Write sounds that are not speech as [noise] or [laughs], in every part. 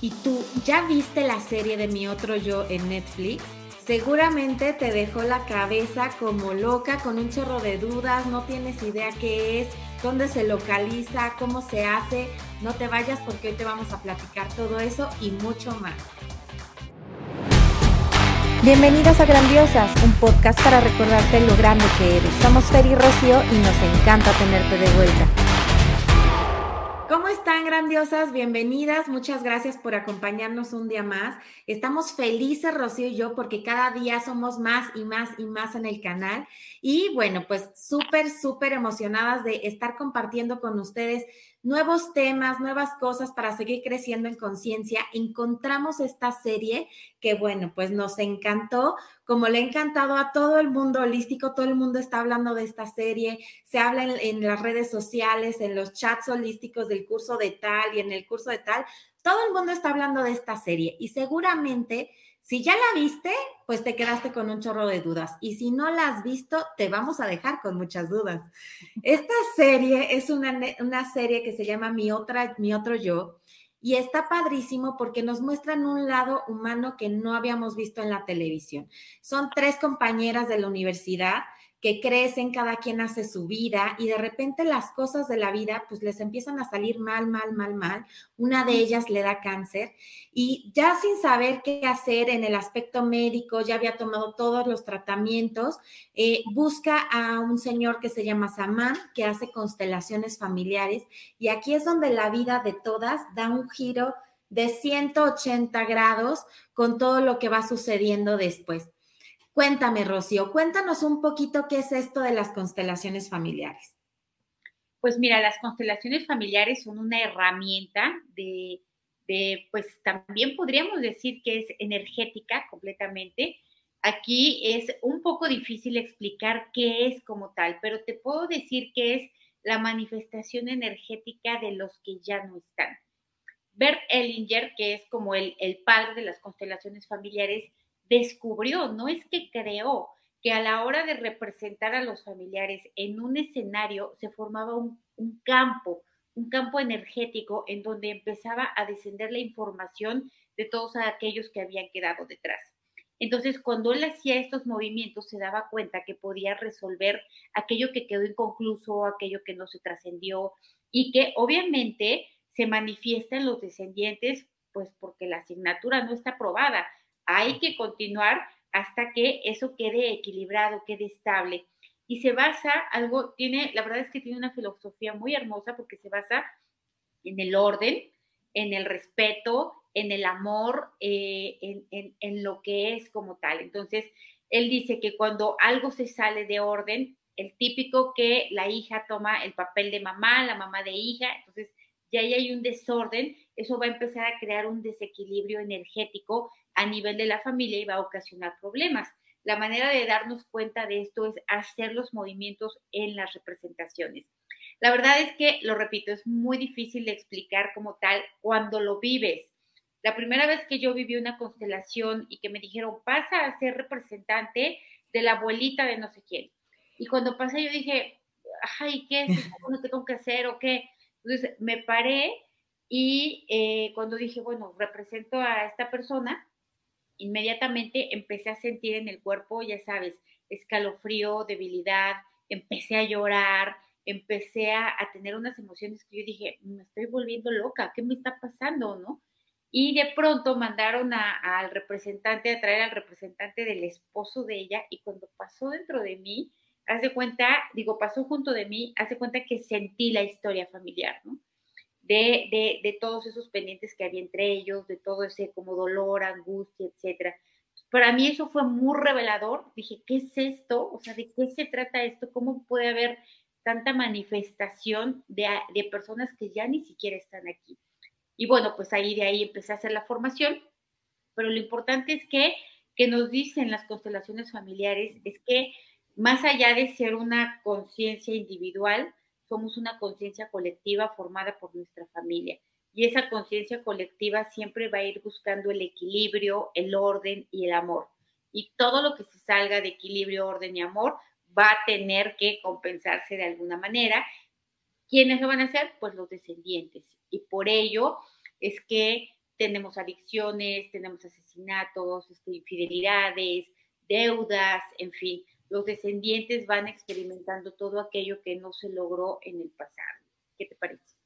¿Y tú ya viste la serie de Mi Otro Yo en Netflix? Seguramente te dejó la cabeza como loca con un chorro de dudas, no tienes idea qué es, dónde se localiza, cómo se hace. No te vayas porque hoy te vamos a platicar todo eso y mucho más. Bienvenidas a Grandiosas, un podcast para recordarte lo grande que eres. Somos Fer y Rocío y nos encanta tenerte de vuelta. ¿Cómo están grandiosas? Bienvenidas. Muchas gracias por acompañarnos un día más. Estamos felices, Rocío y yo, porque cada día somos más y más y más en el canal. Y bueno, pues súper, súper emocionadas de estar compartiendo con ustedes nuevos temas, nuevas cosas para seguir creciendo en conciencia. Encontramos esta serie que, bueno, pues nos encantó, como le ha encantado a todo el mundo holístico, todo el mundo está hablando de esta serie, se habla en, las redes sociales, en los chats holísticos del curso de tal y en el curso de tal, todo el mundo está hablando de esta serie y seguramente si ya la viste, pues te quedaste con un chorro de dudas. Y si no la has visto, te vamos a dejar con muchas dudas. Esta serie es una, una serie que se llama Mi, otra, Mi Otro Yo y está padrísimo porque nos muestran un lado humano que no habíamos visto en la televisión. Son tres compañeras de la universidad que crecen, cada quien hace su vida y de repente las cosas de la vida pues les empiezan a salir mal, mal, mal, mal. Una de ellas le da cáncer y ya sin saber qué hacer en el aspecto médico, ya había tomado todos los tratamientos, eh, busca a un señor que se llama Samán, que hace constelaciones familiares y aquí es donde la vida de todas da un giro de 180 grados con todo lo que va sucediendo después. Cuéntame, Rocío, cuéntanos un poquito qué es esto de las constelaciones familiares. Pues mira, las constelaciones familiares son una herramienta de, pues también podríamos decir que es energética completamente. Aquí es un poco difícil explicar qué es como tal, pero te puedo decir que es la manifestación energética de los que ya no están. Bert Ellinger, que es como el, el padre de las constelaciones familiares, descubrió, no es que creó, que a la hora de representar a los familiares en un escenario se formaba un, campo, un campo energético en donde empezaba a descender la información de todos aquellos que habían quedado detrás. Entonces, cuando él hacía estos movimientos, se daba cuenta que podía resolver aquello que quedó inconcluso, aquello que no se trascendió y que obviamente se manifiesta en los descendientes, pues porque la asignatura no está aprobada, hay que continuar hasta que eso quede equilibrado, quede estable. Y se basa, algo, tiene, la verdad es que tiene una filosofía muy hermosa porque se basa en el orden, en el respeto, en el amor, eh, en, en lo que es como tal. Entonces, él dice que cuando algo se sale de orden, el típico que la hija toma el papel de mamá, la mamá de hija, entonces ya ahí hay un desorden, eso va a empezar a crear un desequilibrio energético a nivel de la familia y va a ocasionar problemas. La manera de darnos cuenta de esto es hacer los movimientos en las representaciones. La verdad es que, lo repito, es muy difícil de explicar como tal cuando lo vives. La primera vez que yo viví una constelación y que me dijeron, pasa a ser representante de la abuelita de no sé quién. Y cuando pasé yo dije, ay, ¿qué es? ¿Qué tengo que hacer o qué? Entonces me paré y eh, cuando dije, bueno, represento a esta persona, inmediatamente empecé a sentir en el cuerpo, ya sabes, escalofrío, debilidad, empecé a llorar, empecé a, tener unas emociones que yo dije, me estoy volviendo loca, ¿qué me está pasando, no? Y de pronto mandaron al representante, a traer al representante del esposo de ella, y cuando pasó dentro de mí, hace cuenta, digo, pasó junto de mí, hace cuenta que sentí la historia familiar, ¿no? de, de, todos esos pendientes que había entre ellos, de todo ese como dolor, angustia, etcétera. Para mí eso fue muy revelador. Dije, ¿qué es esto? O sea, ¿de qué se trata esto? ¿Cómo puede haber tanta manifestación de, de personas que ya ni siquiera están aquí? Y bueno, pues ahí de ahí empecé a hacer la formación, pero lo importante es que, que nos dicen las constelaciones familiares es que más allá de ser una conciencia individual, somos una conciencia colectiva formada por nuestra familia. Y esa conciencia colectiva siempre va a ir buscando el equilibrio, el orden y el amor. Y todo lo que se salga de equilibrio, orden y amor va a tener que compensarse de alguna manera. ¿Quiénes lo van a hacer? Pues los descendientes. Y por ello es que tenemos adicciones, tenemos asesinatos, este, infidelidades, deudas, en fin, los descendientes van experimentando todo aquello que no se logró en el pasado. ¿Qué te parece?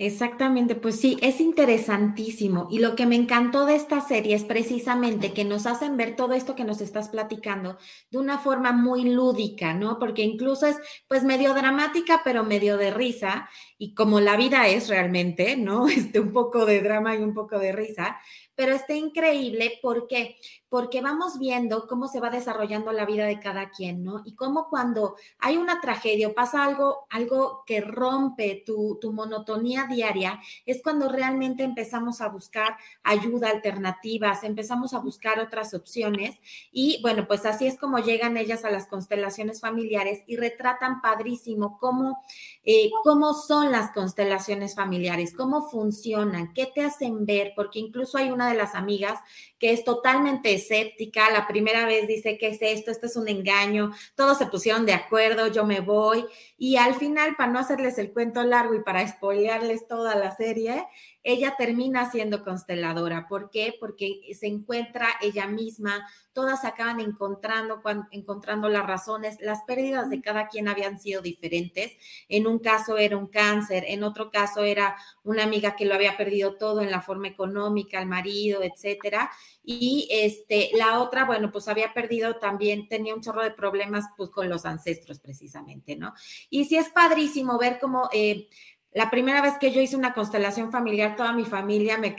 Exactamente, pues sí, es interesantísimo. Y lo que me encantó de esta serie es precisamente que nos hacen ver todo esto que nos estás platicando de una forma muy lúdica, ¿no? Porque incluso es pues medio dramática, pero medio de risa. Y como la vida es realmente, ¿no? [laughs] Este, un poco de drama y un poco de risa, pero está increíble porque porque vamos viendo cómo se va desarrollando la vida de cada quien, ¿no? Y cómo cuando hay una tragedia o pasa algo, algo que rompe tu, tu monotonía diaria, es cuando realmente empezamos a buscar ayuda, alternativas, empezamos a buscar otras opciones. Y bueno, pues así es como llegan ellas a las constelaciones familiares y retratan padrísimo cómo, eh, cómo son las constelaciones familiares, cómo funcionan, qué te hacen ver, porque incluso hay una de las amigas que es totalmente escéptica, la primera vez dice, ¿qué es esto? Esto es un engaño, todos se pusieron de acuerdo, yo me voy, y al final, para no hacerles el cuento largo y para spoilearles toda la serie, ella termina siendo consteladora. ¿Por qué? Porque se encuentra ella misma, todas acaban encontrando, encontrando las razones, las pérdidas de cada quien habían sido diferentes. En un caso era un cáncer, en otro caso era una amiga que lo había perdido todo en la forma económica, el marido, etcétera. Y este, la otra, bueno, pues había perdido también, tenía un chorro de problemas pues con los ancestros precisamente, ¿no? Y sí es padrísimo ver cómo... Eh, la primera vez que yo hice una constelación familiar, toda mi familia me,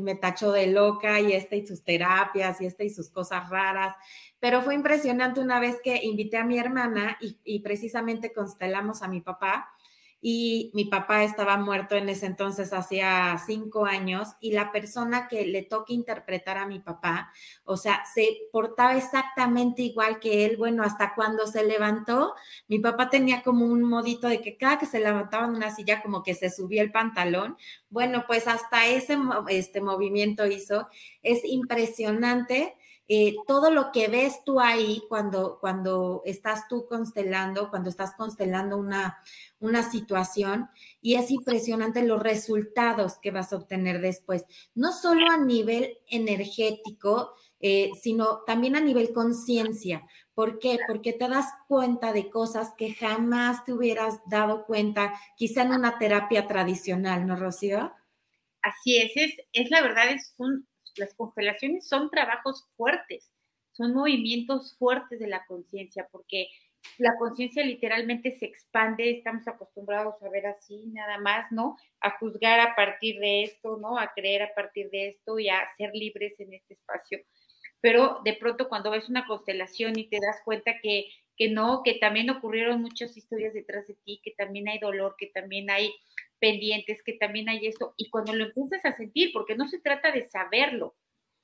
me, tachó de loca y esta y sus terapias y esta y sus cosas raras, pero fue impresionante una vez que invité a mi hermana y precisamente constelamos a mi papá y mi papá estaba muerto en ese entonces, hacía cinco años, y la persona que le toca interpretar a mi papá, o sea, se portaba exactamente igual que él. Bueno, hasta cuando se levantó, mi papá tenía como un modito de que cada que se levantaba en una silla, como que se subía el pantalón. Bueno, pues hasta ese este movimiento hizo. Es impresionante. Eh, todo lo que ves tú ahí cuando, cuando estás tú constelando, cuando estás constelando una, una situación y es impresionante los resultados que vas a obtener después, no solo a nivel energético, eh, sino también a nivel conciencia. ¿Por qué? Porque te das cuenta de cosas que jamás te hubieras dado cuenta, quizá en una terapia tradicional, ¿no, Rocío? Así es, es, es la verdad, es las constelaciones son trabajos fuertes, son movimientos fuertes de la conciencia, porque la conciencia literalmente se expande, estamos acostumbrados a ver así nada más, ¿no? A juzgar a partir de esto, ¿no? A creer a partir de esto y a ser libres en este espacio. Pero de pronto cuando ves una constelación y te das cuenta que, que no, que también ocurrieron muchas historias detrás de ti, que también hay dolor, que también hay pendientes, que también hay esto, y cuando lo empiezas a sentir, porque no se trata de saberlo,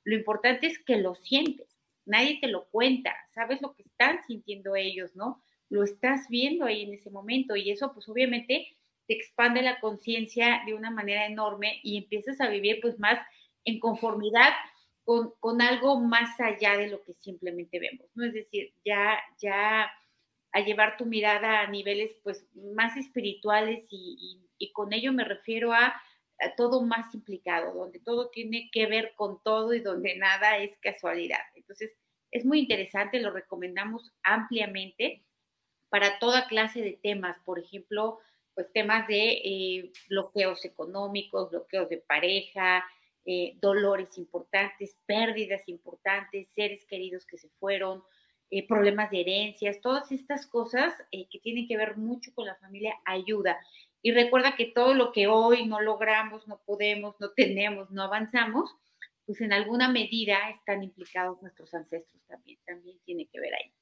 lo importante es que lo sientes nadie te lo cuenta, sabes lo que están sintiendo ellos, ¿no? Lo estás viendo ahí en ese momento y eso pues obviamente te expande la conciencia de una manera enorme y empiezas a vivir pues más en conformidad con, con, algo más allá de lo que simplemente vemos, ¿no? Es decir, ya, ya a llevar tu mirada a niveles pues más espirituales y, y, con ello me refiero a, a, todo más implicado, donde todo tiene que ver con todo y donde nada es casualidad. Entonces, es muy interesante, lo recomendamos ampliamente para toda clase de temas, por ejemplo, pues temas de eh, bloqueos económicos, bloqueos de pareja, eh, dolores importantes, pérdidas importantes, seres queridos que se fueron, eh, problemas de herencias, todas estas cosas que tienen que ver mucho con la familia ayuda. Y recuerda que todo lo que hoy no logramos, no podemos, no tenemos, no avanzamos, pues en alguna medida están implicados nuestros ancestros también, también tiene que ver ahí.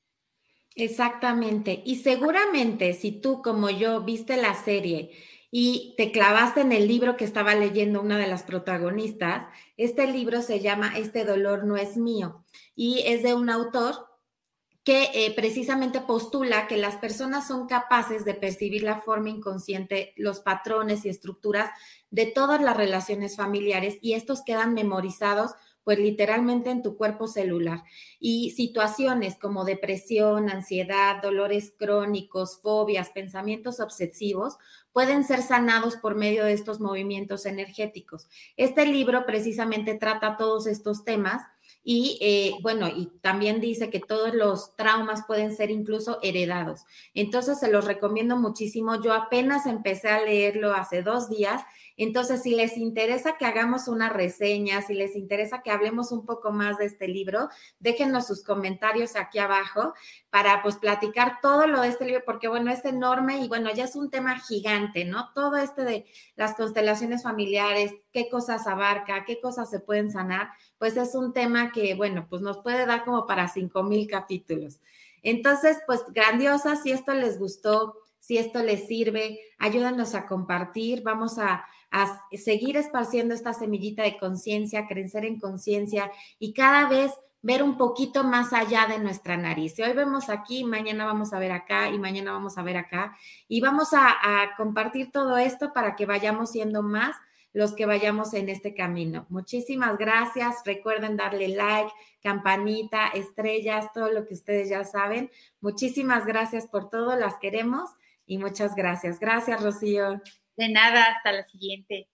Exactamente. Y seguramente si tú como yo viste la serie y te clavaste en el libro que estaba leyendo una de las protagonistas, este libro se llama Este dolor no es mío y es de un autor que eh, precisamente postula que las personas son capaces de percibir la forma inconsciente, los patrones y estructuras de todas las relaciones familiares y estos quedan memorizados pues literalmente en tu cuerpo celular. Y situaciones como depresión, ansiedad, dolores crónicos, fobias, pensamientos obsesivos, pueden ser sanados por medio de estos movimientos energéticos. Este libro precisamente trata todos estos temas y eh, bueno, y también dice que todos los traumas pueden ser incluso heredados. Entonces se los recomiendo muchísimo. Yo apenas empecé a leerlo hace dos días entonces, si les interesa que hagamos una reseña, si les interesa que hablemos un poco más de este libro, déjenos sus comentarios aquí abajo para pues platicar todo lo de este libro, porque bueno, es enorme y bueno, ya es un tema gigante, ¿no? Todo este de las constelaciones familiares, qué cosas abarca, qué cosas se pueden sanar, pues es un tema que bueno, pues nos puede dar como para cinco mil capítulos. Entonces, pues grandiosa, si esto les gustó, si esto les sirve, ayúdanos a compartir, vamos a a seguir esparciendo esta semillita de conciencia, crecer en conciencia y cada vez ver un poquito más allá de nuestra nariz. Si hoy vemos aquí, mañana vamos a ver acá y mañana vamos a ver acá y vamos a, compartir todo esto para que vayamos siendo más los que vayamos en este camino. Muchísimas gracias. Recuerden darle like, campanita, estrellas, todo lo que ustedes ya saben. Muchísimas gracias por todo, las queremos y muchas gracias. Gracias, Rocío. De nada, hasta la siguiente.